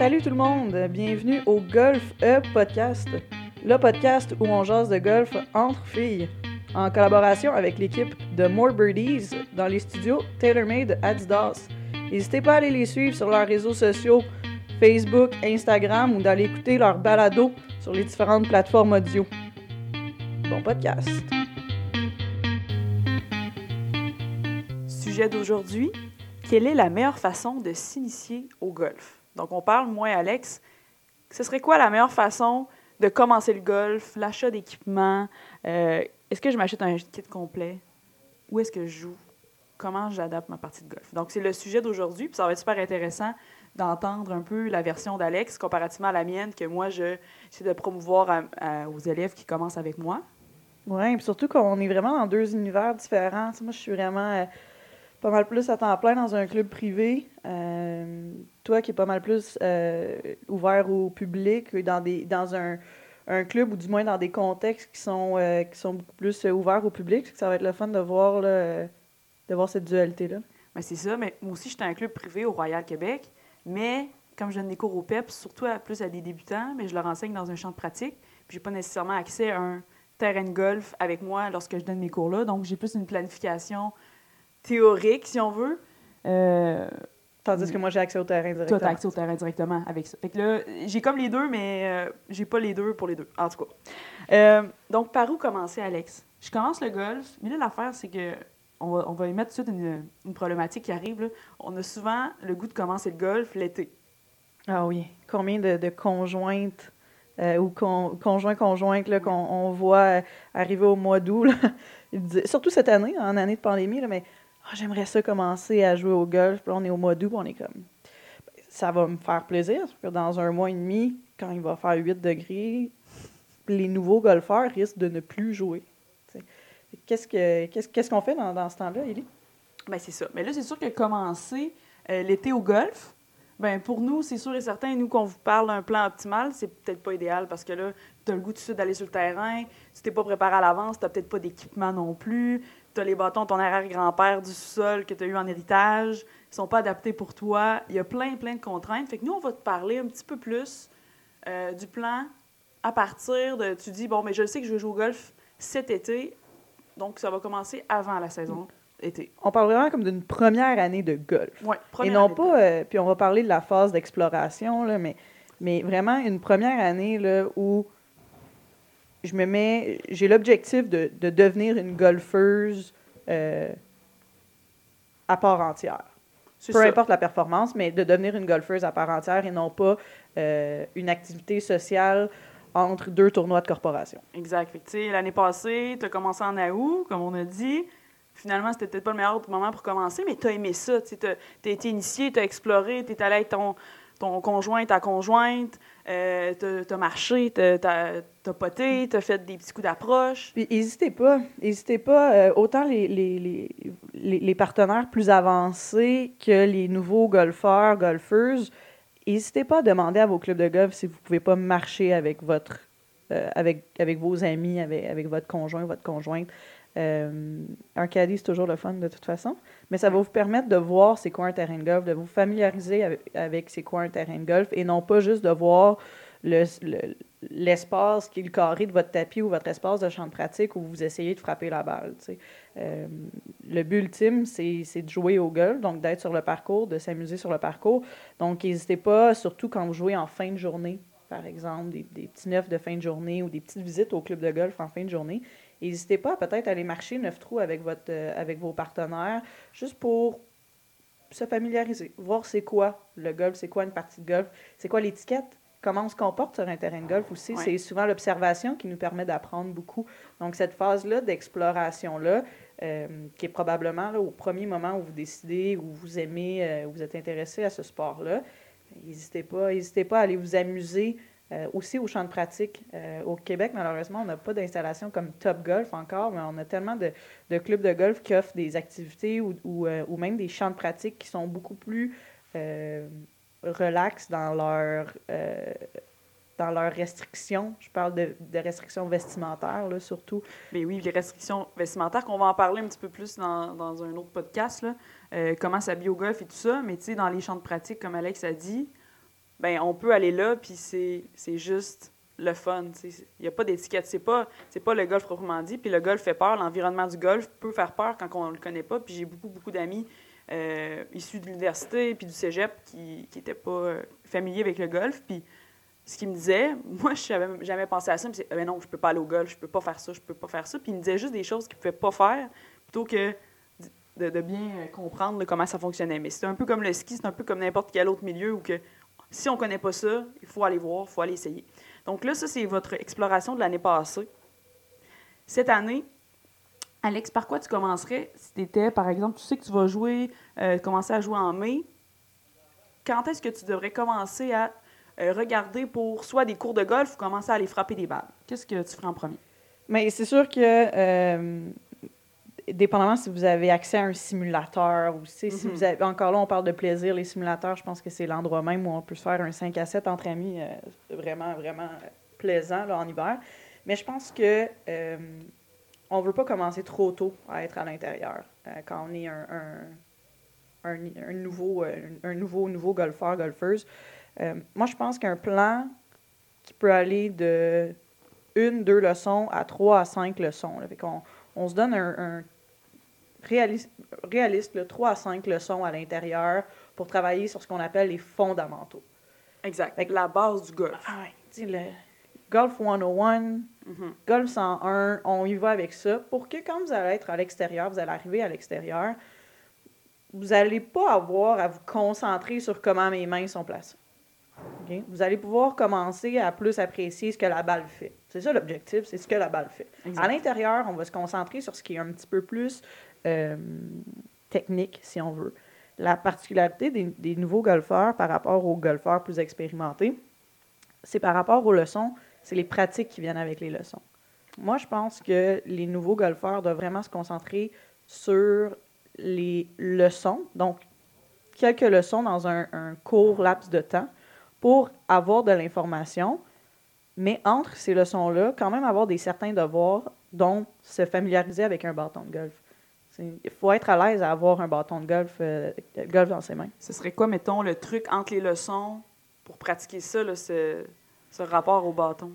Salut tout le monde, bienvenue au Golf E Podcast, le podcast où on jase de golf entre filles, en collaboration avec l'équipe de More Birdies dans les studios TaylorMade Adidas. N'hésitez pas à aller les suivre sur leurs réseaux sociaux, Facebook, Instagram ou d'aller écouter leur balado sur les différentes plateformes audio. Bon podcast. Sujet d'aujourd'hui, quelle est la meilleure façon de s'initier au golf? Donc, on parle, moi et Alex, ce serait quoi la meilleure façon de commencer le golf, l'achat d'équipement? euh, est-ce que je m'achète un kit complet? Où est-ce que je joue? Comment j'adapte ma partie de golf? Donc, c'est le sujet d'aujourd'hui, puis ça va être super intéressant d'entendre un peu la version d'Alex comparativement à la mienne que moi, je j'essaie de promouvoir aux élèves qui commencent avec moi. Oui, surtout qu'on est vraiment dans deux univers différents. Moi, je suis vraiment euh, pas mal plus à temps plein dans un club privé. Euh, toi qui es pas mal plus euh, ouvert au public, dans, des, dans un, un club ou du moins dans des contextes qui sont, euh, qui sont beaucoup plus euh, ouverts au public. Ça va être le fun de voir, euh, de voir cette dualité-là. Ben, c'est ça, mais moi aussi, j'étais un club privé au Royal Québec, mais comme je donne des cours au PEP, surtout à, plus à des débutants, mais je leur enseigne dans un champ de pratique, puis j'ai pas nécessairement accès à un terrain de golf avec moi lorsque je donne mes cours-là, donc j'ai plus une planification théorique, si on veut. Euh, Tandis que moi, j'ai accès au terrain toi, directement. t'as accès au terrain directement avec ça. Fait que là, j'ai comme les deux, mais euh, j'ai pas les deux pour les deux, en tout cas. Euh, donc, par où commencer, Alex? Je commence le golf, mais là, l'affaire, c'est que on va, on va y mettre tout de suite une, une problématique qui arrive. là. On a souvent le goût de commencer le golf l'été. Ah oui. Combien de, de conjointes euh, ou con- conjoints, conjointes là, qu'on on voit arriver au mois d'août, surtout cette année, en année de pandémie, là, mais Ah, j'aimerais ça commencer à jouer au golf. Puis là, on est au mois d'août, on est comme. Ça va me faire plaisir, parce que dans un mois et demi, quand il va faire 8 degrés, les nouveaux golfeurs risquent de ne plus jouer. Qu'est-ce que- qu'est-ce qu'est-ce qu'on fait dans, dans ce temps-là, Élie? Ben, c'est ça. Mais là, c'est sûr que commencer euh, l'été au golf, ben pour nous, c'est sûr et certain, nous, qu'on vous parle d'un plan optimal, c'est peut-être pas idéal parce que là, tu as le goût tout de suite d'aller sur le terrain, tu t'es pas préparé à l'avance, tu peut-être pas d'équipement non plus, tu as les bâtons de ton arrière-grand-père du sol que tu as eu en héritage, ils sont pas adaptés pour toi. Il y a plein, plein de contraintes. Fait que nous, on va te parler un petit peu plus euh, du plan à partir de. Tu dis, bon, mais je sais que je vais jouer au golf cet été, donc ça va commencer avant la saison été. On parle vraiment comme d'une première année de golf. Ouais, Et première non année de golf. pas, euh, puis on va parler de la phase d'exploration, mais, mais vraiment une première année là, où je me mets, j'ai l'objectif de, de devenir une golfeuse euh, à part entière. Peu ça. importe la performance, mais de devenir une golfeuse à part entière et non pas euh, une activité sociale entre deux tournois de corporation. Exact. L'année passée, tu as commencé en août, comme on a dit. Finalement, c'était peut-être pas le meilleur moment pour commencer, mais tu as aimé ça. Tu as, été initié, tu as exploré, tu es allé avec ton, ton conjoint, ta conjointe, euh, tu as marché, tu as, poté, tu as fait des petits coups d'approche. Puis n'hésitez pas, n'hésitez pas, euh, autant les, les, les, les, les partenaires plus avancés que les nouveaux golfeurs, golfeuses, n'hésitez pas à demander à vos clubs de golf si vous ne pouvez pas marcher avec votre euh, avec, avec vos amis, avec, avec votre conjoint, votre conjointe. Euh, un caddie, c'est toujours le fun de toute façon, mais ça va vous permettre de voir c'est quoi un terrain de golf, de vous familiariser avec, avec c'est quoi un terrain de golf et non pas juste de voir le- le- l'espace qui est le carré de votre tapis ou votre espace de champ de pratique où vous essayez de frapper la balle. Euh, le but ultime, c'est c'est de jouer au golf, donc d'être sur le parcours, de s'amuser sur le parcours. Donc, n'hésitez pas, surtout quand vous jouez en fin de journée, par exemple, des, des petits neufs de fin de journée ou des petites visites au club de golf en fin de journée. N'hésitez pas à peut-être aller marcher neuf trous avec, votre, euh, avec vos partenaires, juste pour se familiariser, voir c'est quoi le golf, c'est quoi une partie de golf, c'est quoi l'étiquette, comment on se comporte sur un terrain de golf aussi. Ouais. C'est souvent l'observation qui nous permet d'apprendre beaucoup. Donc, cette phase-là d'exploration-là, euh, qui est probablement là, au premier moment où vous décidez, où vous aimez, euh, où vous êtes intéressé à ce sport-là, n'hésitez pas, n'hésitez pas à aller vous amuser euh, aussi au champ de pratique. Euh, au Québec, malheureusement, on n'a pas d'installation comme Top Golf encore, mais on a tellement de, clubs de golf qui offrent des activités ou, ou, euh, ou même des champs de pratique qui sont beaucoup plus relax dans leur, dans leurs restrictions. Je parle de, de restrictions vestimentaires, là, surtout. Mais oui, les restrictions vestimentaires, qu'on va en parler un petit peu plus dans, dans un autre podcast, là, comment s'habiller au golf et tout ça. Mais tu sais, dans les champs de pratique, comme Alex a dit, ben on peut aller là, puis c'est juste le fun. Il n'y a pas d'étiquette. C'est pas, pas le golf proprement dit. Puis le golf fait peur. L'environnement du golf peut faire peur quand on ne le connaît pas. Puis j'ai beaucoup, beaucoup d'amis euh, issus de l'université puis du cégep qui n'étaient pas euh, familiers avec le golf. Puis ce qu'ils me disaient, moi, je n'avais jamais pensé à ça. Mais ben non, je peux pas aller au golf, je peux pas faire ça, je peux pas faire ça. Puis ils me disaient juste des choses qu'ils ne pouvaient pas faire plutôt que de, de bien euh, comprendre comment ça fonctionnait. Mais c'est un peu comme le ski, c'est un peu comme n'importe quel autre milieu où que si on ne connaît pas ça, il faut aller voir, il faut aller essayer. Donc là, ça, c'est votre exploration de l'année passée. Cette année, Alex, par quoi tu commencerais si tu étais, par exemple, tu sais que tu vas jouer, euh, commencer à jouer en mai, quand est-ce que tu devrais commencer à euh, regarder pour soit des cours de golf ou commencer à aller frapper des balles? Qu'est-ce que tu ferais en premier? Mais c'est sûr que, euh, dépendamment si vous avez accès à un simulateur ou si, si Mhm. vous avez. Encore là, on parle de plaisir. Les simulateurs, je pense que c'est l'endroit même où on peut se faire un 5 à 7 entre amis. euh, vraiment, vraiment euh, plaisant là, en hiver. Mais je pense que euh, on veut pas commencer trop tôt à être à l'intérieur euh, quand on est un, un, un- un nouveau, un nouveau, nouveau golfeur, golfeuse. Moi, je pense qu'un plan qui peut aller de une, deux leçons à trois à cinq leçons. Là. Fait qu'on on se donne un, un réaliste, réaliste là, trois à cinq leçons à l'intérieur pour travailler sur ce qu'on appelle les fondamentaux. Exact. Que- la base du golf. Ah ouais, tu sais, le Golf 101, Mhm. Golf 101, on y va avec ça pour que quand vous allez être à l'extérieur, vous allez arriver à l'extérieur, vous n'allez pas avoir à vous concentrer sur comment mes mains sont placées. Vous allez pouvoir commencer à plus apprécier ce que la balle fait. C'est ça l'objectif, c'est ce que la balle fait. Exact. À l'intérieur, on va se concentrer sur ce qui est un petit peu plus euh, technique, si on veut. La particularité des, nouveaux golfeurs par rapport aux golfeurs plus expérimentés, c'est par rapport aux leçons, c'est les pratiques qui viennent avec les leçons. Moi, je pense que les nouveaux golfeurs doivent vraiment se concentrer sur les leçons, donc quelques leçons dans un, un court laps de temps pour avoir de l'information, mais entre ces leçons-là, quand même avoir des certains devoirs, dont se familiariser avec un bâton de golf. Il faut être à l'aise à avoir un bâton de golf, euh, golf dans ses mains. Ce serait quoi, mettons, le truc entre les leçons pour pratiquer ça, là, ce, ce rapport au bâton?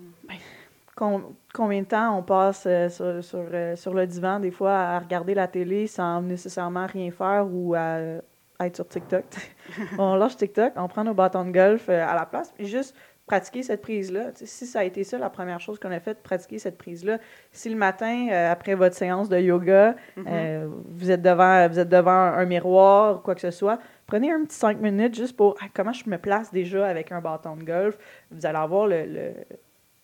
Com- combien de temps on passe euh, sur, sur, euh, sur le divan, des fois, à regarder la télé sans nécessairement rien faire ou à, euh, être sur TikTok? on lâche TikTok, on prend nos bâtons de golf à la place, puis juste pratiquer cette prise-là. Si ça a été ça, la première chose qu'on a fait, pratiquer cette prise-là. Si le matin, euh, après votre séance de yoga, Mhm. euh, vous, êtes devant, vous êtes devant un miroir ou quoi que ce soit, prenez un petit cinq minutes juste pour Ah, comment je me place déjà avec un bâton de golf? Vous allez avoir le, le-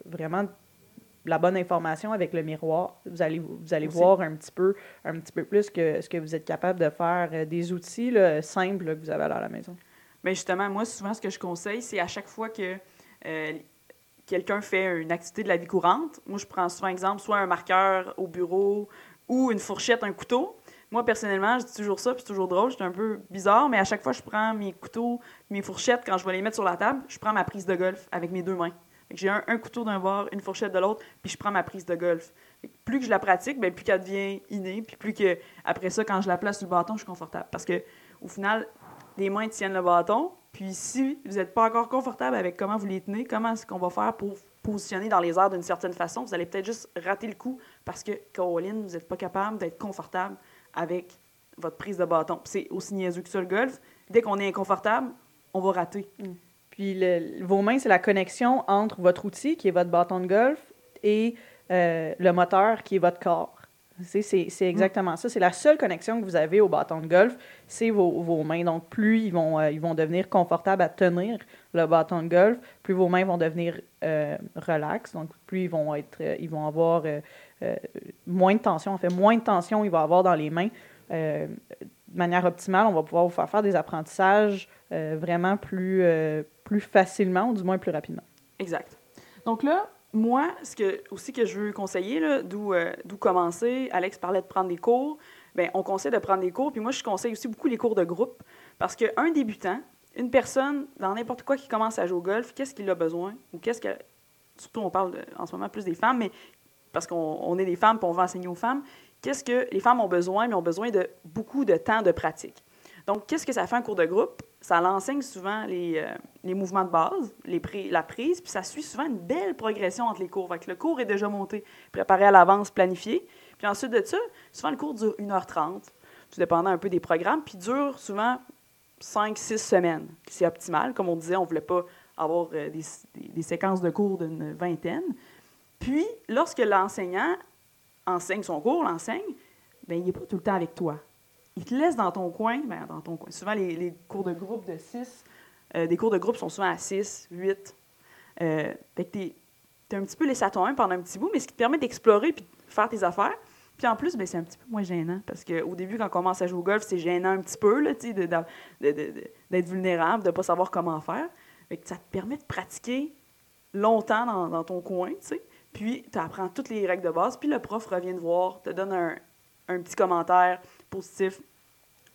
vraiment la bonne information avec le miroir. Vous allez, vous allez Aussi. voir un petit, peu, un petit peu plus que ce que vous êtes capable de faire, euh, des outils là, simples là, que vous avez à la maison. Mais justement, moi, souvent, ce que je conseille, c'est à chaque fois que euh, quelqu'un fait une activité de la vie courante, moi, je prends souvent exemple, soit un marqueur au bureau ou une fourchette, un couteau. Moi, personnellement, je dis toujours ça, puis c'est toujours drôle, c'est un peu bizarre, mais à chaque fois, je prends mes couteaux, mes fourchettes, quand je vais les mettre sur la table, je prends ma prise de golf avec mes deux mains. J'ai un, couteau d'un bord, une fourchette de l'autre, puis je prends ma prise de golf. Plus que je la pratique, ben, plus qu'elle devient innée, puis plus que, après ça, quand je la place sur le bâton, je suis confortable. Parce que, au final, les mains tiennent le bâton. Puis si vous n'êtes pas encore confortable avec comment vous les tenez, comment est-ce qu'on va faire pour positionner dans les airs d'une certaine façon, vous allez peut-être juste rater le coup parce que, Caroline, vous n'êtes pas capable d'être confortable avec votre prise de bâton. C'est aussi niaiseux que ça, le golf. Dès qu'on est inconfortable, on va rater. Puis le- vos mains, c'est la connexion entre votre outil, qui est votre bâton de golf, et euh, le moteur, qui est votre corps. C'est, c'est exactement ça. C'est la seule connexion que vous avez au bâton de golf, c'est vos, vos mains. Donc, plus ils vont, euh, ils vont devenir confortables à tenir le bâton de golf, plus vos mains vont devenir euh, relax. Donc, plus ils vont, être, euh, ils vont avoir euh, moins de tension. En fait, moins de tension il va avoir dans les mains. De manière optimale, on va pouvoir vous faire faire des apprentissages vraiment plus, plus facilement, ou du moins plus rapidement. Exact. Donc là, moi, ce que aussi que je veux conseiller, d'où euh, commencer, Alex parlait de prendre des cours, bien, on conseille de prendre des cours, puis moi, je conseille aussi beaucoup les cours de groupe, parce qu'un débutant, une personne, dans n'importe quoi qui commence à jouer au golf, qu'est-ce qu'il a besoin, ou qu'est-ce que... Surtout, on parle en ce moment plus des femmes, mais parce qu'on on est des femmes, puis on va enseigner aux femmes, qu'est-ce que les femmes ont besoin, mais ont besoin de beaucoup de temps de pratique. Donc, qu'est-ce que ça fait un cours de groupe? Ça l'enseigne souvent les, euh, les mouvements de base, les la prise, puis ça suit souvent une belle progression entre les cours. Le cours est déjà monté, préparé à l'avance, planifié. Puis ensuite de ça, souvent le cours dure 1h30, tout dépendant un peu des programmes, puis dure souvent 5-6 semaines. C'est optimal. Comme on disait, on ne voulait pas avoir euh, des, des- des séquences de cours d'une vingtaine. Puis, lorsque l'enseignant enseigne son cours, l'enseigne, ben, il n'est pas tout le temps avec toi. Il te laisse dans ton coin, ben, dans ton coin. Souvent, les, cours de groupe de 6, des cours de groupe sont souvent à 6, 8. Euh, fait que tu es, un petit peu laissé à toi-même pendant un petit bout, mais ce qui te permet d'explorer puis de faire tes affaires. Puis en plus, ben, c'est un petit peu moins gênant parce qu'au début, quand on commence à jouer au golf, c'est gênant un petit peu là, d'être vulnérable, de ne pas savoir comment faire. Que ça te permet de pratiquer longtemps dans, ton coin. Puis tu apprends toutes les règles de base, puis le prof revient te voir, te donne un petit commentaire positif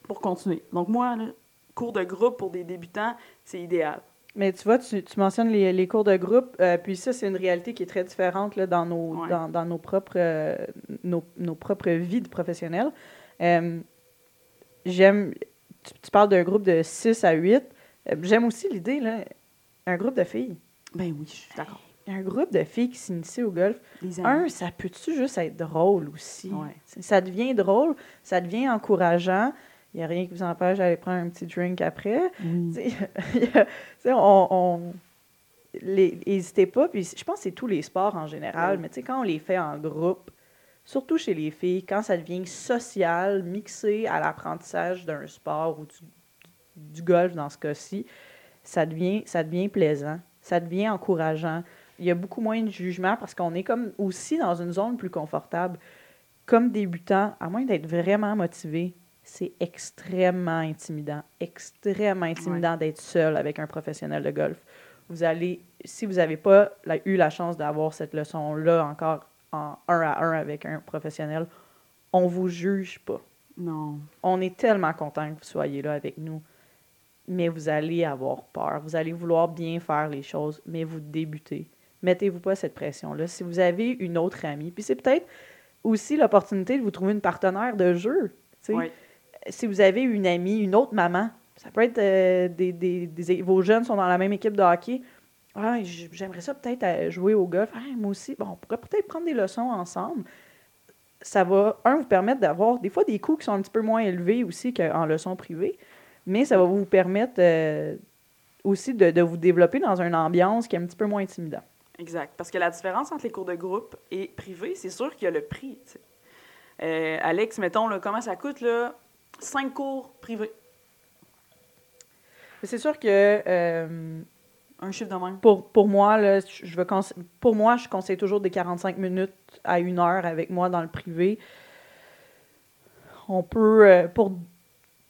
pour continuer. Donc moi, là, cours de groupe pour des débutants, c'est idéal. Mais tu vois, tu, tu mentionnes les, les cours de groupe, euh, puis ça, c'est une réalité qui est très différente là, dans, nos, Ouais. dans, dans nos, propres, euh, nos, nos propres vies de professionnels. Euh, J'aime, tu, tu parles d'un groupe de 6 à 8. Euh, J'aime aussi l'idée, là, un groupe de filles. Ben oui, je suis d'accord. Un groupe de filles qui s'initient au golf. Un, ça peut-tu juste être drôle aussi? Ouais. Ça devient drôle, ça devient encourageant. Il n'y a rien qui vous empêche d'aller prendre un petit drink après. On, N'hésitez pas. Puis je pense que c'est tous les sports en général, mais tu sais, quand on les fait en groupe, surtout chez les filles, quand ça devient social, mixé à l'apprentissage d'un sport ou du, du golf dans ce cas-ci, ça devient, ça devient plaisant, ça devient encourageant. Il y a beaucoup moins de jugement parce qu'on est comme aussi dans une zone plus confortable. Comme débutant, à moins d'être vraiment motivé, c'est extrêmement intimidant, extrêmement intimidant d'être seul avec un professionnel de golf. Vous allez, si vous n'avez pas eu la chance d'avoir cette leçon-là encore en un à un avec un professionnel, on vous juge pas. Non. On est tellement content que vous soyez là avec nous, mais vous allez avoir peur. Vous allez vouloir bien faire les choses, mais vous débutez. Mettez-vous pas cette pression-là. Si vous avez une autre amie, puis c'est peut-être aussi l'opportunité de vous trouver une partenaire de jeu. Oui. Si vous avez une amie, une autre maman, ça peut être euh, des, des- des- vos jeunes sont dans la même équipe de hockey. Ah, j'aimerais ça peut-être euh, jouer au golf. Ah, moi aussi. Bon, on pourrait peut-être prendre des leçons ensemble. Ça va, un, vous permettre d'avoir des fois des coûts qui sont un petit peu moins élevés aussi qu'en leçons privées, mais ça va vous permettre euh, aussi de, de vous développer dans une ambiance qui est un petit peu moins intimidante. Exact. Parce que la différence entre les cours de groupe et privé, c'est sûr qu'il y a le prix. Euh, Alex, mettons, là, comment ça coûte, là? Cinq cours privés. C'est sûr que euh, Un chiffre de même. pour, pour moi, là, je veux conse- pour moi, je conseille toujours des 45 minutes à une heure avec moi dans le privé. On peut, euh, pour,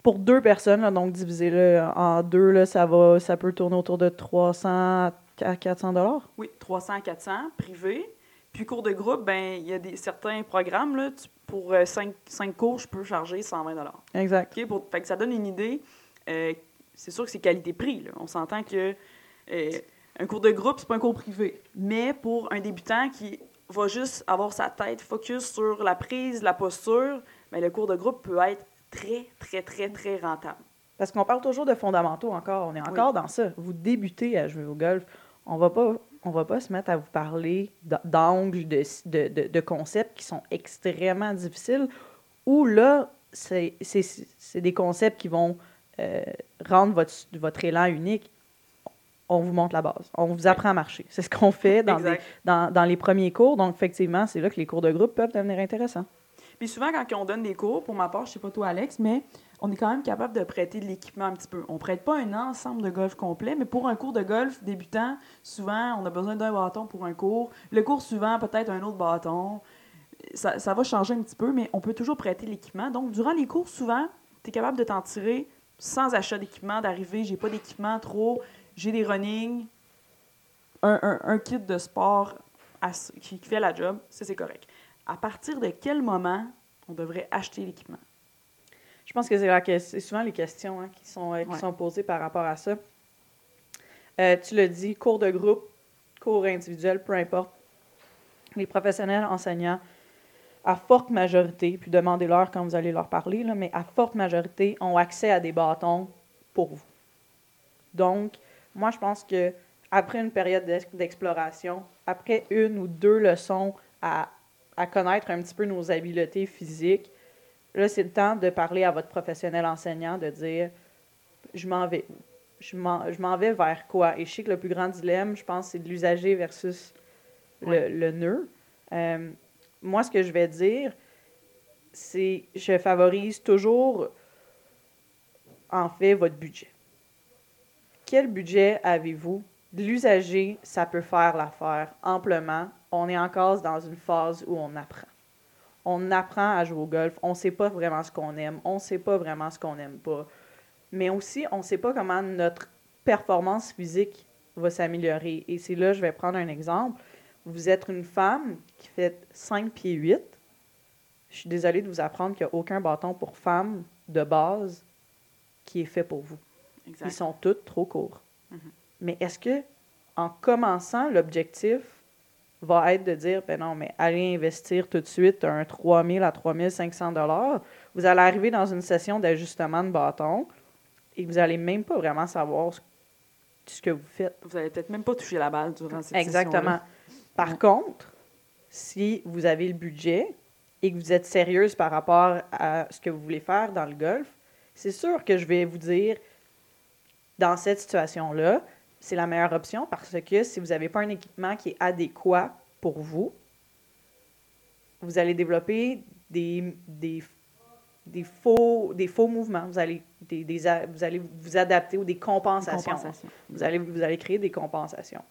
pour deux personnes, là, donc diviser là, en deux, là, ça, va, ça peut tourner autour de 300 à 400 dollars? Oui, 300, 400, privé. Puis cours de groupe, ben il y a des, certains programmes, là, tu- pour euh, cinq, cinq cours, je peux charger 120 Exact. OK? Pour, fait que ça donne une idée. Euh, c'est sûr que c'est qualité-prix. On s'entend que euh, un cours de groupe, c'est pas un cours privé. Mais pour un débutant qui va juste avoir sa tête focus sur la prise, la posture, ben, le cours de groupe peut être très, très, très, très rentable. Parce qu'on parle toujours de fondamentaux encore. On est encore dans ça. Vous débutez à jouer au golf. On va pas, on va pas se mettre à vous parler d'angles, de, de, de, de concepts qui sont extrêmement difficiles. Ou là, c'est des concepts qui vont euh, rendre votre, votre élan unique. On vous montre la base. On vous apprend à marcher. C'est ce qu'on fait dans, des- dans, dans les premiers cours. Donc, effectivement, c'est là que les cours de groupe peuvent devenir intéressants. Puis souvent, quand on donne des cours, pour ma part, je sais pas toi, Alex, mais on est quand même capable de prêter de l'équipement un petit peu. On prête pas un ensemble de golf complet, mais pour un cours de golf débutant, souvent, on a besoin d'un bâton pour un cours. Le cours suivant, peut-être un autre bâton. Ça, ça va changer un petit peu, mais on peut toujours prêter l'équipement. Donc, durant les cours, souvent, tu es capable de t'en tirer sans achat d'équipement, d'arriver, j'ai pas d'équipement trop, j'ai des running, un, un- kit de sport qui fait la job, ça c'est correct. À partir de quel moment on devrait acheter l'équipement? Je pense que c'est souvent les questions hein, qui, sont, euh, qui Ouais. sont posées par rapport à ça. Euh, tu l'as dit, cours de groupe, cours individuel, peu importe. Les professionnels enseignants à forte majorité, puis demandez-leur quand vous allez leur parler, là, mais à forte majorité, ont accès à des bâtons pour vous. Donc, moi, je pense que après une période d'ex- d'exploration, après une ou deux leçons à, à connaître un petit peu nos habiletés physiques, là, c'est le temps de parler à votre professionnel enseignant, de dire je m'en vais Je m'en vais vers quoi? Et je sais que le plus grand dilemme, je pense, c'est de l'usager versus le, Ouais. le nœud. Euh, moi, ce que je vais dire, c'est je favorise toujours, en fait, votre budget. Quel budget avez-vous? L'usager, ça peut faire l'affaire amplement. On est encore dans une phase où on apprend. On apprend à jouer au golf. On ne sait pas vraiment ce qu'on aime. On ne sait pas vraiment ce qu'on n'aime pas. Mais aussi, on ne sait pas comment notre performance physique va s'améliorer. Et c'est là, je vais prendre un exemple. Vous êtes une femme qui fait 5 pieds 8. Je suis désolée de vous apprendre qu'il n'y a aucun bâton pour femme de base qui est fait pour vous. Exact. Ils sont tous trop courts. Mhm. Mais est-ce que, en commençant, l'objectif va être de dire, ben non, mais allez investir tout de suite un 3 000 à 3 500 dollars. Vous allez arriver dans une session d'ajustement de bâton et vous n'allez même pas vraiment savoir ce, ce que vous faites. Vous allez peut-être même pas toucher la balle durant cette Exactement. Par Ouais. contre, si vous avez le budget et que vous êtes sérieuse par rapport à ce que vous voulez faire dans le golf, c'est sûr que je vais vous dire, dans cette situation-là, c'est la meilleure option parce que si vous n'avez pas un équipement qui est adéquat pour vous, vous allez développer des, des, des, faux, des faux mouvements. Vous allez, des, des vous allez vous adapter ou des compensations. Compensation. Vous allez, vous allez créer des compensations.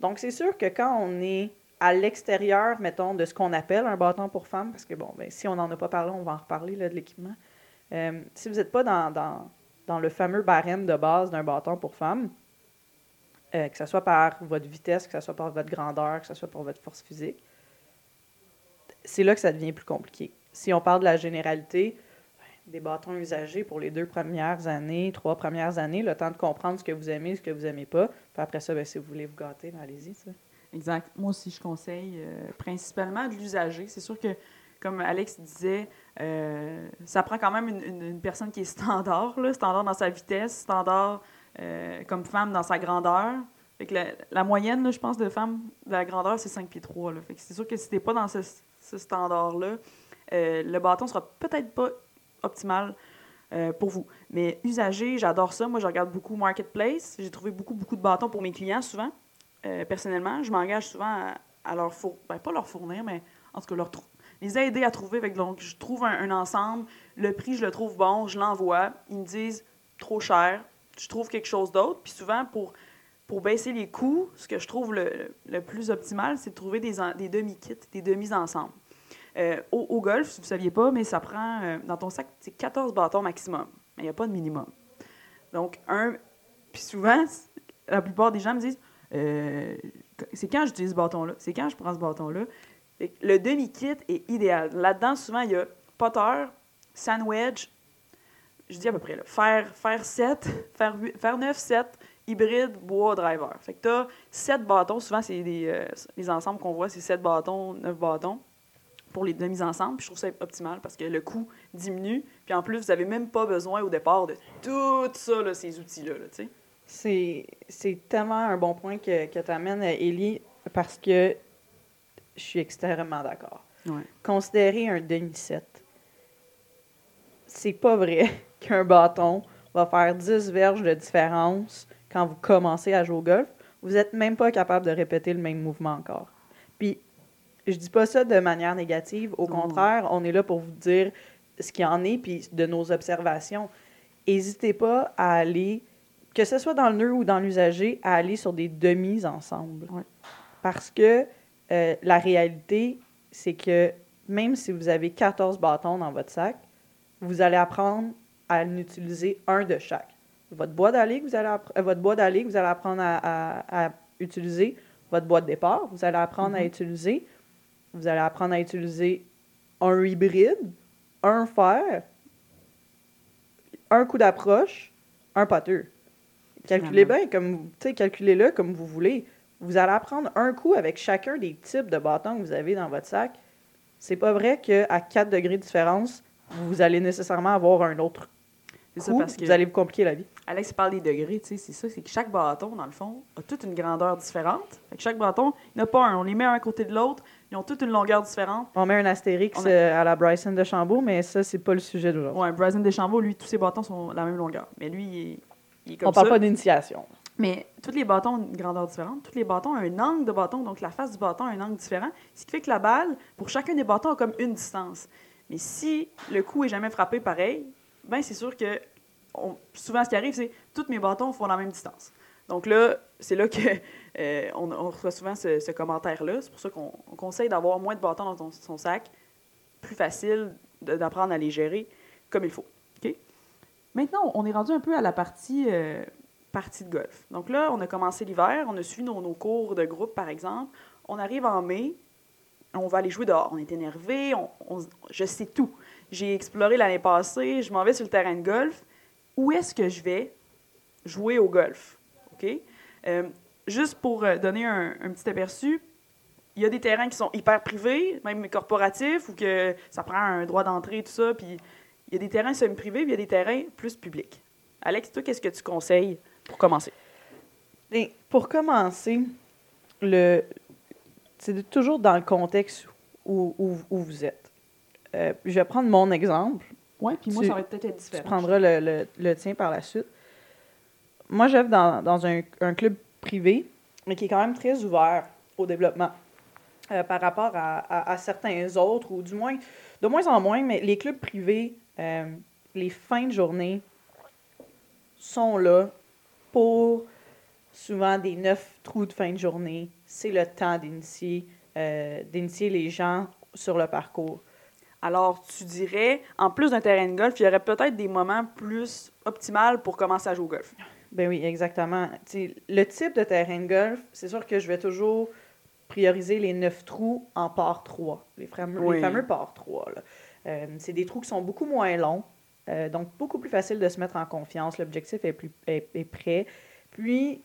Donc, c'est sûr que quand on est à l'extérieur, mettons, de ce qu'on appelle un bâton pour femmes, parce que, bon, ben, si on n'en a pas parlé, on va en reparler là, de l'équipement. Euh, si vous n'êtes pas dans, dans, dans le fameux barème de base d'un bâton pour femmes, euh, que ce soit par votre vitesse, que ce soit par votre grandeur, que ce soit par votre force physique, c'est là que ça devient plus compliqué. Si on parle de la généralité, ben, des bâtons usagés pour les deux premières années, trois premières années, le temps de comprendre ce que vous aimez, ce que vous n'aimez pas. Après ça, ben, si vous voulez vous gâter, ben, allez-y. Exact. Moi aussi, je conseille euh, principalement de l'usager. C'est sûr que, comme Alex disait, euh, ça prend quand même une, personne qui est standard, standard dans sa vitesse, standard euh, comme femme dans sa grandeur. Fait que la, moyenne, là, je pense, de femmes de la grandeur, c'est 5 pieds 3. Là. Fait que c'est sûr que si t'es pas dans ce, standard-là, euh, le bâton sera peut-être pas optimal euh, pour vous. Mais usager, j'adore ça. Moi, je regarde beaucoup Marketplace. J'ai trouvé beaucoup, beaucoup de bâtons pour mes clients, souvent. Personnellement, je m'engage souvent à, leur fournir, pas leur fournir, mais en tout cas, leur les aider à trouver. Donc, je trouve un ensemble, le prix, je le trouve bon, je l'envoie. Ils me disent trop cher, je trouve quelque chose d'autre. Puis souvent, pour, pour baisser les coûts, ce que je trouve le, le plus optimal, c'est de trouver des, demi-kits, des demi-ensembles. Euh, au, golf, si vous ne saviez pas, mais ça prend, euh, dans ton sac, c'est 14 bâtons maximum. Mais il n'y a pas de minimum. Donc, un. Puis souvent, la plupart des gens me disent euh, c'est quand j'utilise ce bâton-là, c'est quand je prends ce bâton-là? Le demi-kit est idéal. Là-dedans, souvent, il y a putter, sandwich, je dis à peu près, là, faire, faire 7, faire, faire 9, 7, hybride, bois, driver. Fait que tu as 7 bâtons. Souvent, c'est des, euh, les ensembles qu'on voit, c'est 7 bâtons, 9 bâtons pour les demi-ensembles. Puis je trouve ça optimal parce que le coût diminue. Puis en plus, vous n'avez même pas besoin au départ de tout ça, là, ces outils-là. là. C'est, c'est tellement un bon point que, que tu amènes, Élie, parce que je suis extrêmement d'accord. Ouais. Considérer un demi-set, c'est pas vrai qu'un bâton va faire 10 verges de différence quand vous commencez à jouer au golf. Vous n'êtes même pas capable de répéter le même mouvement encore. Puis, je dis pas ça de manière négative. Au Non. contraire, on est là pour vous dire ce qu'il en est, puis de nos observations. N'hésitez pas à aller, que ce soit dans le nœud ou dans l'usager, à aller sur des demi ensemble. Ouais. Parce que euh, la réalité, c'est que même si vous avez 14 bâtons dans votre sac, vous allez apprendre à en utiliser un de chaque. Votre bois d'allée que vous allez euh, votre vous allez apprendre à, à- à utiliser, votre bois de départ, vous allez apprendre à Mhm. utiliser, vous allez apprendre à utiliser un hybride, un fer, un coup d'approche, un poteux. Calculez bien comme calculez-le comme vous voulez. Vous allez apprendre un coup avec chacun des types de bâtons que vous avez dans votre sac. c'est pas vrai qu'à 4 degrés de différence, vous allez nécessairement avoir un autre C'est ça parce que vous allez vous compliquer la vie. Alex parle des degrés, tu sais, c'est ça, c'est que chaque bâton, dans le fond, a toute une grandeur différente. Fait que chaque bâton, il n'y en a pas un. On les met un à côté de l'autre, ils ont toute une longueur différente. On met un astérix a- euh, à la Bryson de Chambault, mais ça, c'est pas le sujet d'aujourd'hui. Ouais, Bryson Deschambault, lui, tous ses bâtons sont la même longueur. Mais lui, il est, il est comme On parle ça. pas d'initiation. Mais tous les bâtons ont une grandeur différente. Tous les bâtons ont un angle de bâton, donc la face du bâton a un angle différent. Ce qui fait que la balle, pour chacun des bâtons, a comme une distance. Mais si le coup est jamais frappé pareil, ben c'est sûr que souvent ce qui arrive, c'est tous mes bâtons font la même distance. Donc là, c'est là que euh, reçoit souvent ce, commentaire-là. C'est pour ça qu'on on conseille d'avoir moins de bâtons dans son sac. Plus facile d'apprendre à les gérer comme il faut. Maintenant, on est rendu un peu à la partie, euh, partie de golf. Donc là, on a commencé l'hiver, on a suivi nos cours de groupe, par exemple. On arrive en mai, on va aller jouer dehors. On est énervé, on, je sais tout. J'ai exploré l'année passée, je m'en vais sur le terrain de golf. Où est-ce que je vais jouer au golf? OK? Euh, juste pour euh, donner un, petit aperçu, il y a des terrains qui sont hyper privés, même corporatifs, ou que ça prend un droit d'entrée, tout ça. Puis il y a des terrains semi-privés, puis il y a des terrains plus publics. Alex, toi, qu'est-ce que tu conseilles pour commencer? Et pour commencer, le... c'est toujours dans le contexte où, où- où vous êtes. Euh, je vais prendre mon exemple. Oui, puis moi, ça va peut-être être Tu différent. prendras le, le- le tien par la suite. Moi, j'œuvre dans, dans un, un club privé, mais qui est quand même très ouvert au développement euh, par rapport à, à- à certains autres, ou du moins, de moins en moins, mais les clubs privés, euh, les fins de journée sont là pour souvent des neuf trous de fin de journée. C'est le temps d'initier euh, d'initier les gens sur le parcours. Alors, tu dirais, en plus d'un terrain de golf, il y aurait peut-être des moments plus optimaux pour commencer à jouer au golf. Ben oui, exactement. Tu sais, le type de terrain de golf, c'est sûr que je vais toujours prioriser les neuf trous en par 3, les fameux, Oui. les fameux par 3. là. Euh, c'est des trous qui sont beaucoup moins longs, euh, donc beaucoup plus facile de se mettre en confiance. L'objectif est, plus, est, est prêt. Puis,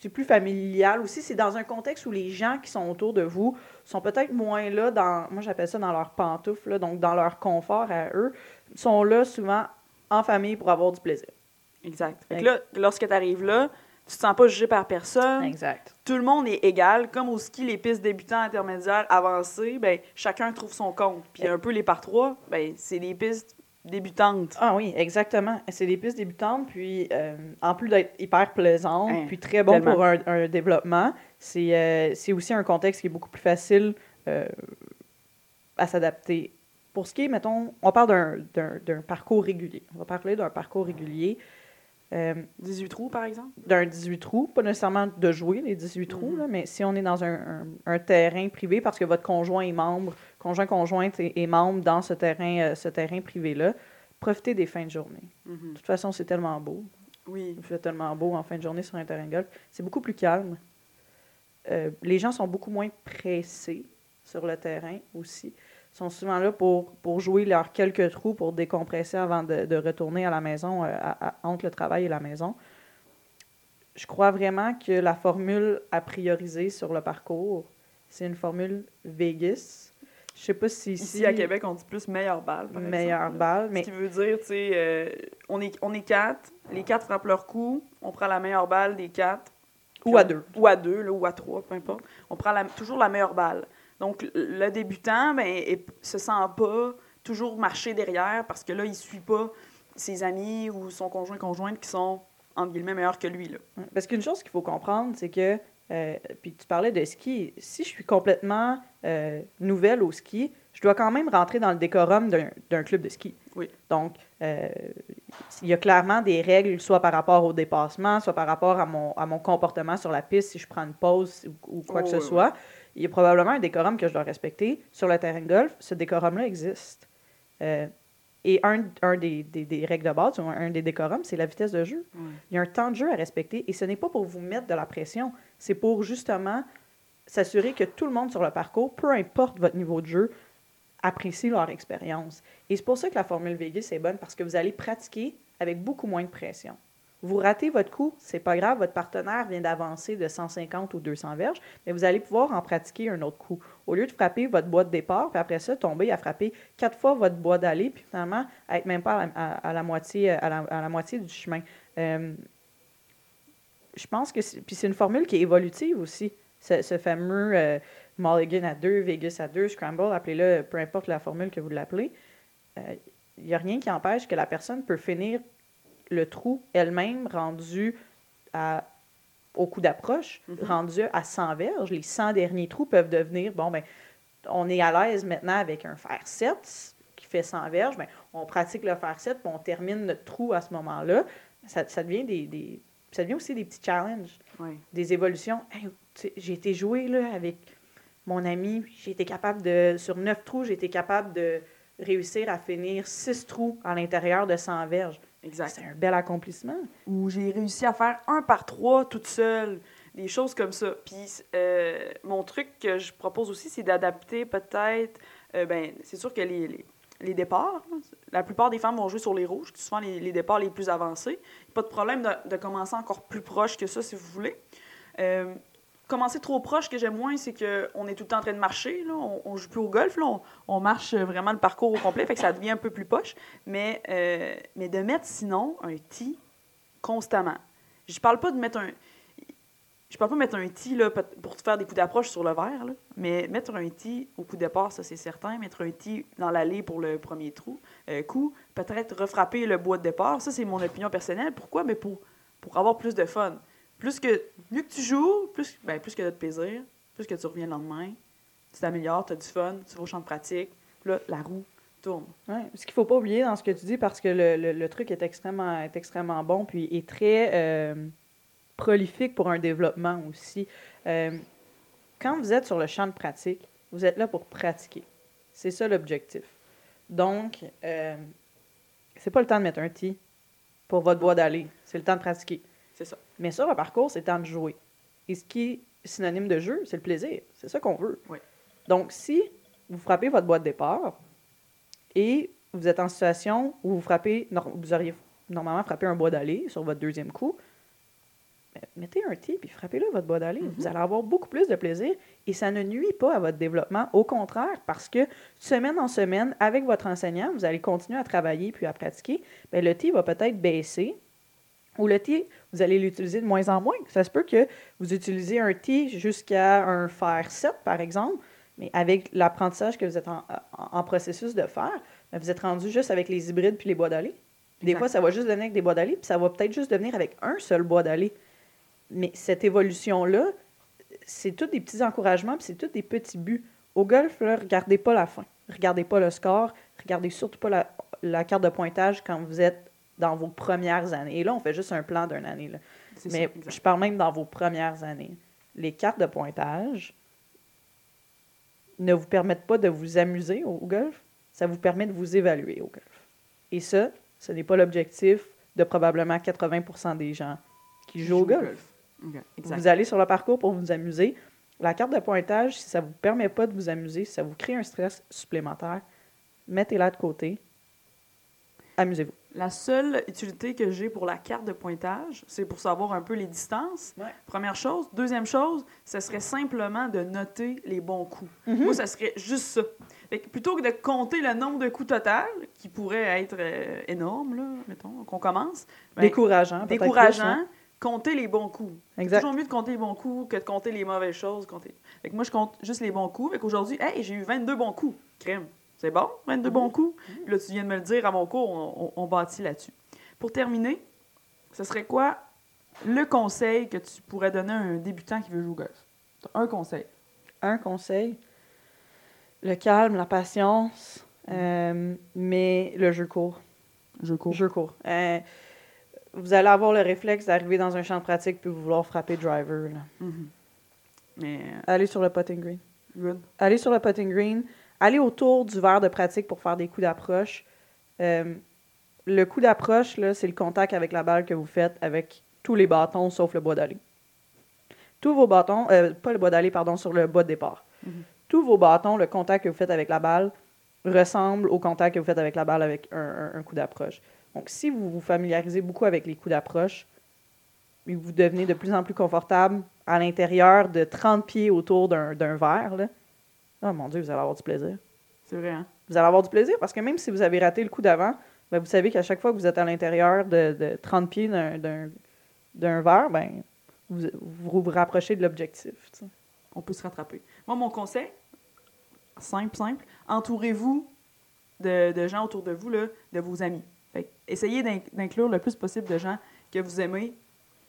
c'est plus familial aussi. C'est dans un contexte où les gens qui sont autour de vous sont peut-être moins là dans, moi j'appelle ça dans leur pantoufle, là, donc dans leur confort à eux, sont là souvent en famille pour avoir du plaisir. Exact. Fait que là, lorsque tu arrives là, tu te sens pas jugé par personne. Exact. Tout le monde est égal. Comme au ski, les pistes débutants, intermédiaires, avancées, ben, chacun trouve son compte. Puis un peu les par trois, ben, c'est des pistes débutantes. Ah oui, exactement. C'est des pistes débutantes, puis euh, en plus d'être hyper plaisantes, Hein, puis très bon tellement. pour un, un développement, c'est euh, aussi un contexte qui est beaucoup plus facile euh, à s'adapter. Pour ce qui est, mettons, on parle d'un- parcours régulier. On va parler d'un parcours régulier, euh, 18 trous, par exemple? d'un 18 trous, pas nécessairement de jouer les 18 trous, Mhm. là, mais si on est dans un, un- un terrain privé parce que votre conjoint est membre, conjoint conjointe est membre dans ce terrain, euh, ce terrain privé-là, profitez des fins de journée. Mhm. De toute façon, c'est tellement beau. Oui. Il fait tellement beau en fin de journée sur un terrain de golf. C'est beaucoup plus calme. Euh, les gens sont beaucoup moins pressés sur le terrain aussi. Ils sont souvent là pour, pour jouer leurs quelques trous, pour décompresser avant de, de retourner à la maison, euh, à- à- entre le travail et la maison. Je crois vraiment que la formule à prioriser sur le parcours, c'est une formule Vegas. Je sais pas si Ici, à Québec, on dit plus meilleure balle. par meilleure exemple. balle, mais Ce qui veut dire, tu sais, euh, on, est, on est quatre, les quatre frappent leur coup, on prend la meilleure balle des quatre. ou à on- deux. Ou à deux, là, ou à trois, peu importe. On prend la- toujours la meilleure balle. Donc, le- débutant, ben, est- se sent pas toujours marcher derrière parce que là, il suit pas ses amis ou son conjoint-conjointe qui sont, entre guillemets, meilleurs que lui. Là. Parce qu'une chose qu'il faut comprendre, c'est que, euh, puis tu parlais de ski, si je suis complètement euh, nouvelle au ski, je dois quand même rentrer dans le décorum d'un club de ski. Oui. Donc, euh, il y a clairement des règles, soit par rapport au dépassement, soit par rapport à mon, à mon comportement sur la piste, si je prends une pause ou, ou quoi Oh, que ce oui, soit. Il y a probablement un décorum que je dois respecter. Sur le terrain de golf, ce décorum-là existe. Et un, un des, des- des règles de base, ou un, un des décorums, c'est la vitesse de jeu. Il y a un temps de jeu à respecter et ce n'est pas pour vous mettre de la pression, c'est pour justement s'assurer que tout le monde sur le parcours, peu importe votre niveau de jeu, apprécie leur expérience. Et c'est pour ça que la formule Vegas est bonne parce que vous allez pratiquer avec beaucoup moins de pression. Vous ratez votre coup, c'est pas grave, votre partenaire vient d'avancer de 150 ou 200 verges, mais vous allez pouvoir en pratiquer un autre coup. Au lieu de frapper votre bois de départ, puis après ça, tomber à frapper quatre fois votre bois d'aller, puis finalement, être même pas à la, moitié, à la, moitié du chemin. Euh, je pense que puis c'est une formule qui est évolutive aussi. Ce, fameux euh, Mulligan à 2, Vegas à 2, Scramble, appelez-le, peu importe la formule que vous l'appelez, il euh, n'y a rien qui empêche que la personne peut finir le trou elle-même rendu à, au coup d'approche, mm-hmm. rendu à 100 verges. Les 100 derniers trous peuvent devenir, bon, ben, on est à l'aise maintenant avec un fer 7 qui fait 100 verges, ben, on pratique le fer 7, puis on termine notre trou à ce moment-là. Ça, ça, devient des, ça devient aussi des petits challenges, des évolutions. j'ai été jouer là, avec mon ami, j'ai été capable de, sur neuf trous, j'ai été capable de réussir à finir six trous à l'intérieur de 100 verges. Exact. C'est un bel accomplissement. Ou j'ai réussi à faire un par trois toute seule, des choses comme ça. Puis euh, mon truc que je propose aussi, c'est d'adapter peut-être, euh, ben, c'est sûr que les les départs. La plupart des femmes vont jouer sur les rouges, souvent les, les départs les plus avancés. Pas de problème de, commencer encore plus proche que ça, si vous voulez. Euh, commencer trop proche, que j'aime moins, c'est qu'on est tout le temps en train de marcher. On, ne joue plus au golf. On, marche vraiment le parcours au complet, fait que ça devient un peu plus poche. Mais, euh, de mettre sinon un tee constamment. Je parle pas de mettre un je peux pas mettre un tee pour te faire des coups d'approche sur le verre, mais mettre un tee au coup de départ, ça c'est certain. Mettre un tee dans l'allée pour le premier trou, euh, coup, peut-être refrapper le bois de départ. Ça, c'est mon opinion personnelle. Pourquoi? Mais pour, pour avoir plus de fun. Plus que, mieux que tu joues, plus, ben, plus que de plaisir, plus que tu reviens le lendemain, tu t'améliores, tu as du fun, tu vas au champ de pratique, là, la roue tourne. Ouais, ce qu'il faut pas oublier dans ce que tu dis, parce que le, le, truc est extrêmement, est extrêmement bon, puis est très... Euh, prolifique pour un développement aussi. Euh, quand vous êtes sur le champ de pratique, vous êtes là pour pratiquer. C'est ça l'objectif. Donc, euh, c'est pas le temps de mettre un tee pour votre bois d'aller. C'est le temps de pratiquer. C'est ça. Mais sur le parcours, c'est le temps de jouer. Et ce qui est synonyme de jeu, c'est le plaisir. C'est ça qu'on veut. Oui. Donc, si vous frappez votre bois de départ et vous êtes en situation où vous frappez, vous auriez normalement frappé un bois d'aller sur votre deuxième coup, mettez un tee puis frappez-le votre bois d'aller. Vous allez avoir beaucoup plus de plaisir et ça ne nuit pas à votre développement. Au contraire, parce que semaine en semaine, avec votre enseignant, vous allez continuer à travailler puis à pratiquer. Bien, le tee va peut-être baisser ou le tee, vous allez l'utiliser de moins en moins. Ça se peut que vous utilisez un tee jusqu'à un fer 7, par exemple, mais avec l'apprentissage que vous êtes en, processus de faire, ben, vous êtes rendu juste avec les hybrides puis les bois d'aller. Des fois, ça va juste devenir avec des bois d'aller, puis ça va peut-être juste devenir avec un seul bois d'aller. Mais cette évolution-là, c'est tous des petits encouragements, puis c'est tous des petits buts. Au golf, là, regardez pas la fin. Regardez pas le score. Regardez surtout pas la, carte de pointage quand vous êtes dans vos premières années. Et là, on fait juste un plan d'une année. Là. Mais je parle même dans vos premières années. Les cartes de pointage ne vous permettent pas de vous amuser au, golf. Ça vous permet de vous évaluer au golf. Et ça, ce n'est pas l'objectif de probablement 80% des gens qui jouent au golf. Vous allez sur le parcours pour vous amuser. La carte de pointage, si ça ne vous permet pas de vous amuser, si ça vous crée un stress supplémentaire, mettez-la de côté. Amusez-vous. La seule utilité que j'ai pour la carte de pointage, c'est pour savoir un peu les distances. Première chose. Deuxième chose, ce serait simplement de noter les bons coups. Mhm. Moi, ça serait juste ça. plutôt que de compter le nombre de coups total, qui pourrait être euh, énorme, là, mettons, qu'on commence. Ben, décourageant. Décourageant compter les bons coups. C'est toujours mieux de compter les bons coups que de compter les mauvaises choses. Compter. Fait que moi, je compte juste les bons coups. Fait qu'aujourd'hui, hey, j'ai eu 22 bons coups. Crème. C'est bon, 22 bons coups? Puis là, tu viens de me le dire à mon cours, on, bâtit là-dessus. Pour terminer, ce serait quoi le conseil que tu pourrais donner à un débutant qui veut jouer au golf? Un conseil. Un conseil. Le calme, la patience, euh, mais le jeu court. Jeu court. Jeu court. Euh, vous allez avoir le réflexe d'arriver dans un champ de pratique puis vouloir frapper driver. Mm-hmm. Mais... Euh, allez sur le putting green. Good. Allez sur le putting green. Allez autour du verre de pratique pour faire des coups d'approche. Euh, le coup d'approche, c'est le contact avec la balle que vous faites avec tous les bâtons sauf le bois d'aller. Tous vos bâtons, euh, pas le bois d'aller, pardon, sur le bois de départ. Mm-hmm. Tous vos bâtons, le contact que vous faites avec la balle, ressemble au contact que vous faites avec la balle avec un coup d'approche. Donc, si vous vous familiarisez beaucoup avec les coups d'approche, et que vous devenez de plus en plus confortable à l'intérieur de 30 pieds autour d'un verre, là, oh mon Dieu, vous allez avoir du plaisir. C'est vrai, hein? Vous allez avoir du plaisir parce que même si vous avez raté le coup d'avant, ben, vous savez qu'à chaque fois que vous êtes à l'intérieur de, de 30 pieds d'un- verre, ben, vous, vous vous rapprochez de l'objectif. On peut se rattraper. Moi, mon conseil, simple, simple, entourez-vous de, de gens autour de vous, là, de vos amis. Fait essayez d'in- d'inclure le plus possible de gens que vous aimez,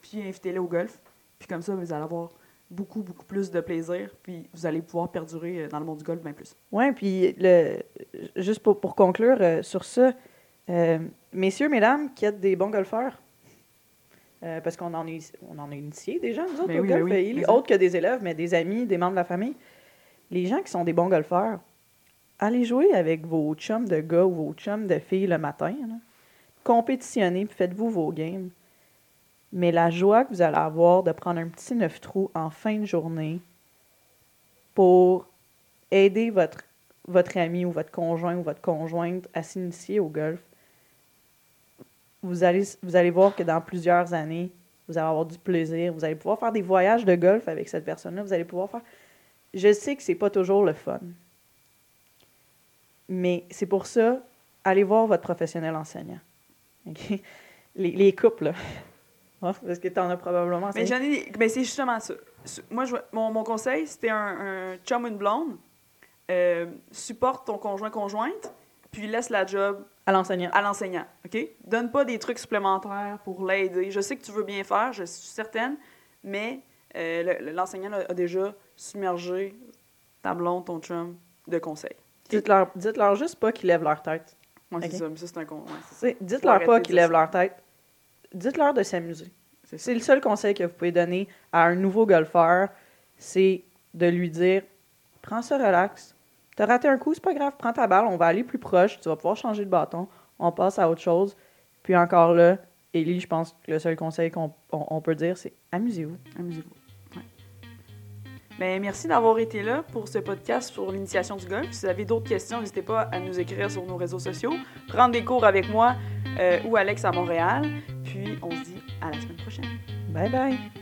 puis invitez-les au golf. Puis comme ça, vous allez avoir beaucoup, beaucoup plus de plaisir, puis vous allez pouvoir perdurer euh, dans le monde du golf bien plus. Oui, puis le, juste pour, pour conclure euh, sur ça, euh, messieurs, mesdames, qui êtes des bons golfeurs, euh, parce qu'on en, est, on en a initié des gens, nous autres, Ben au oui, golf, ben oui, autres que des élèves, mais des amis, des membres de la famille. Les gens qui sont des bons golfeurs, allez jouer avec vos chums de gars ou vos chums de filles le matin. là. Compétitionnez, puis faites-vous vos games. Mais la joie que vous allez avoir de prendre un petit neuf trous en fin de journée pour aider votre, ami ou votre conjoint ou votre conjointe à s'initier au golf, vous allez, vous allez voir que dans plusieurs années, vous allez avoir du plaisir. Vous allez pouvoir faire des voyages de golf avec cette personne-là. Vous allez pouvoir faire. Je sais que c'est pas toujours le fun. Mais c'est pour ça, allez voir votre professionnel enseignant. Les, les couples, là. Parce que tu en as probablement Mais enseigné. j'en ai. Ben, c'est justement ça. Moi, je, mon, mon conseil, c'était un, un chum ou une blonde. Euh, supporte ton conjoint-conjointe, puis laisse la job À l'enseignant. à l'enseignant. OK? Donne pas des trucs supplémentaires pour l'aider. Je sais que tu veux bien faire, je suis certaine, mais euh, le- le- l'enseignant a, déjà submergé ta blonde, ton chum, de conseils. Dites-leur, dites-leur juste pas qu'ils lèvent leur tête. Moi, c'est ça, mais ça, c'est un con. Ouais, Dites-leur pas qu'ils lèvent leur tête. Dites-leur de s'amuser. C'est le seul conseil que vous pouvez donner à un nouveau golfeur, c'est de lui dire prends ça relax. T'as raté un coup, c'est pas grave, prends ta balle, on va aller plus proche, tu vas pouvoir changer de bâton, on passe à autre chose. Puis encore là, Élie, je pense que le seul conseil qu'on on- on peut dire, c'est amusez-vous. Amusez-vous. Ben, merci d'avoir été là pour ce podcast sur l'initiation du golf. Si vous avez d'autres questions, n'hésitez pas à nous écrire sur nos réseaux sociaux, prendre des cours avec moi euh, ou Alex à Montréal. Puis on se dit à la semaine prochaine. Bye bye!